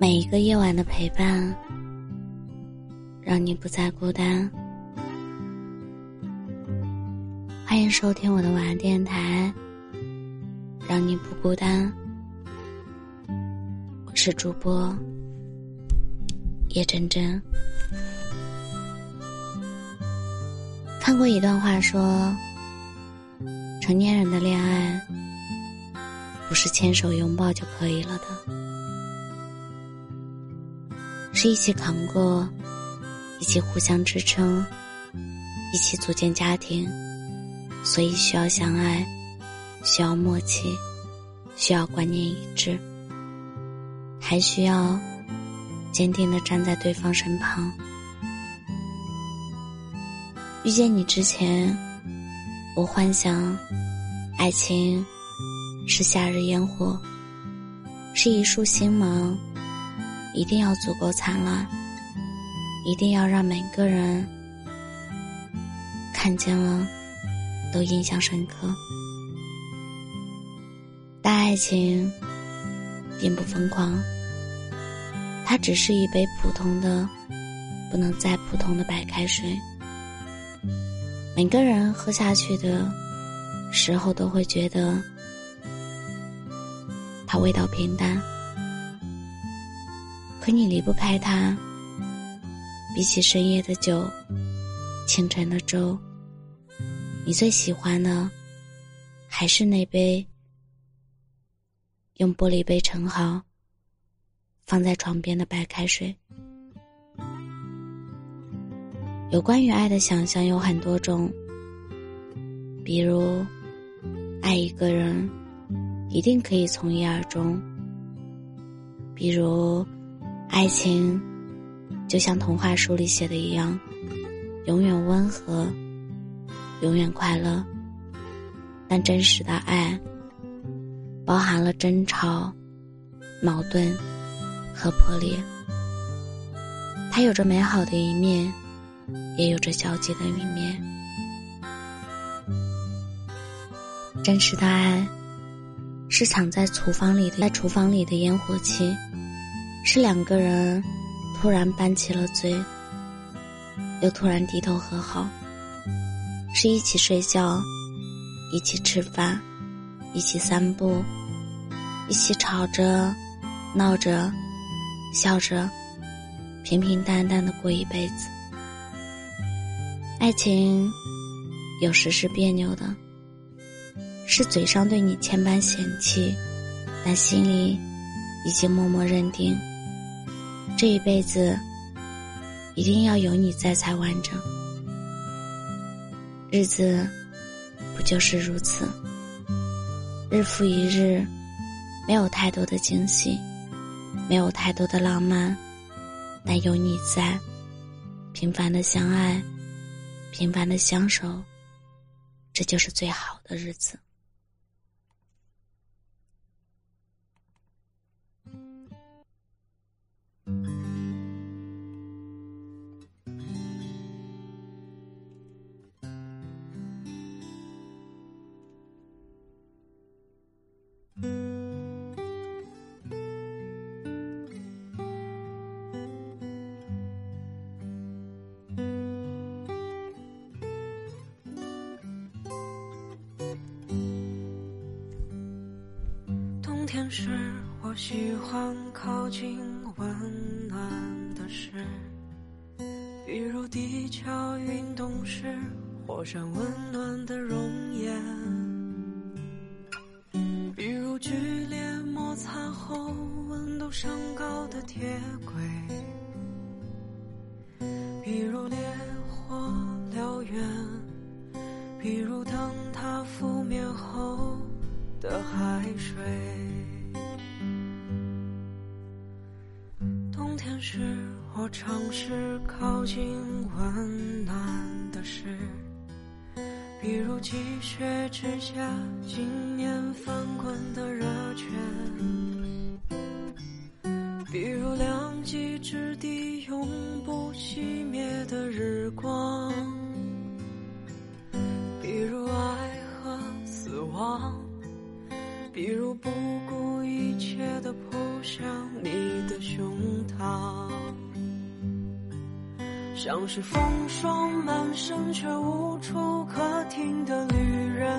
每一个夜晚的陪伴，让你不再孤单。欢迎收听我的晚安电台，让你不孤单。我是主播叶真真。看过一段话，说，成年人的恋爱不是牵手拥抱就可以了的。是一起扛过，一起互相支撑，一起组建家庭，所以需要相爱，需要默契，需要观念一致，还需要坚定的站在对方身旁。遇见你之前，我幻想，爱情是夏日烟火，是一束星芒。一定要足够灿烂，一定要让每个人看见了都印象深刻。但爱情并不疯狂，它只是一杯普通的、不能再普通的白开水。每个人喝下去的时候，都会觉得它味道平淡。可你离不开它。比起深夜的酒，清晨的粥，你最喜欢的还是那杯用玻璃杯盛好、放在床边的白开水。有关于爱的想象有很多种，比如爱一个人一定可以从一而终，比如。爱情，就像童话书里写的一样，永远温和，永远快乐。但真实的爱，包含了争吵、矛盾和破裂。它有着美好的一面，也有着消极的一面。真实的爱，是藏在厨房里的，在厨房里的烟火气。是两个人突然拌起了嘴，又突然低头和好。是一起睡觉，一起吃饭，一起散步，一起吵着、闹着、笑着，平平淡淡的过一辈子。爱情有时是别扭的，是嘴上对你千般嫌弃，但心里已经默默认定。这一辈子，一定要有你在才完整。日子不就是如此？日复一日，没有太多的惊喜，没有太多的浪漫，但有你在，平凡的相爱，平凡的相守，这就是最好的日子。天时，我喜欢靠近温暖的事，比如地壳运动时火山温暖的熔岩，比如剧烈摩擦后温度升高的铁轨，比如烈火燎原，比如灯塔覆灭后的海水。是，我尝试靠近温暖的事，比如积雪之下经年翻滚的热泉，比如两极之地永不熄灭的日光，比如爱和死亡，比如不顾一切的扑向你的胸。像是风霜满身却无处可停的旅人。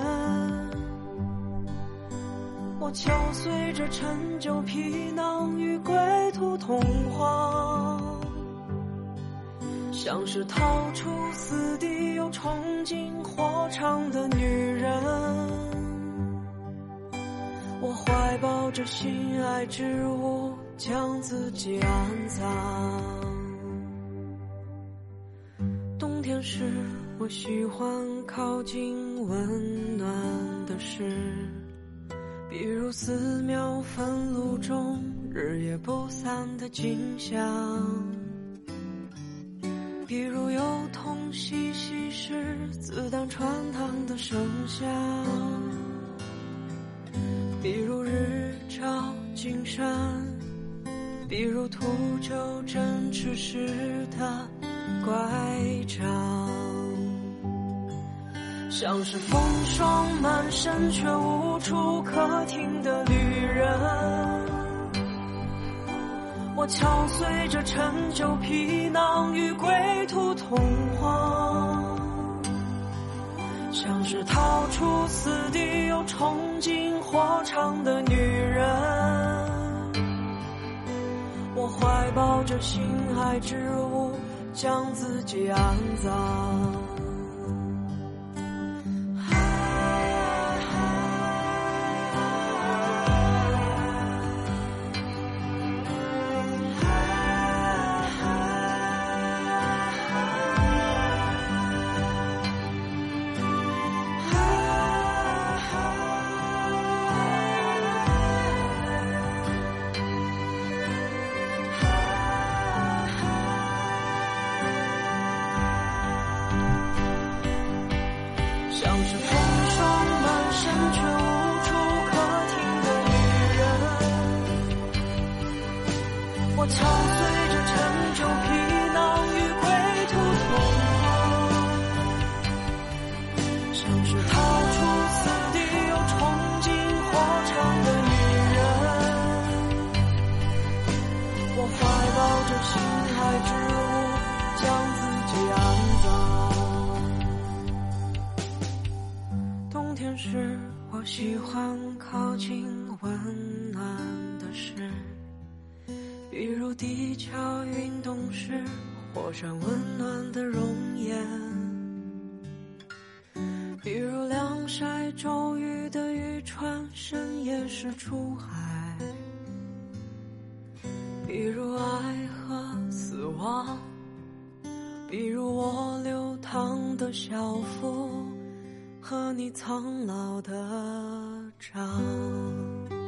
我敲碎着陈旧皮囊与归途同话，像是逃出死地又冲进火场的女人。我怀抱着心爱之物，将自己安葬。冬天时，我喜欢靠近温暖的事，比如寺庙焚炉中日夜不散的景象，比如幼童嬉戏时子弹穿膛的声响，比如日照金山，比如秃鹫振翅时的。乖张，像是风霜满身却无处可停的旅人。我敲碎着陈旧皮囊与归途同往，像是逃出死地又冲进火场的女人。我怀抱着心海之物。将自己安葬像是风霜满身却无处可停的女人，我敲碎着陈旧皮囊与归途同往。像是。葬。冬天时，我喜欢靠近温暖的事。比如地壳运动时，火山温暖的熔岩；比如晾晒骤雨的渔船，深夜时出海；比如爱和死亡；比如我流淌的小腹和你苍老的掌。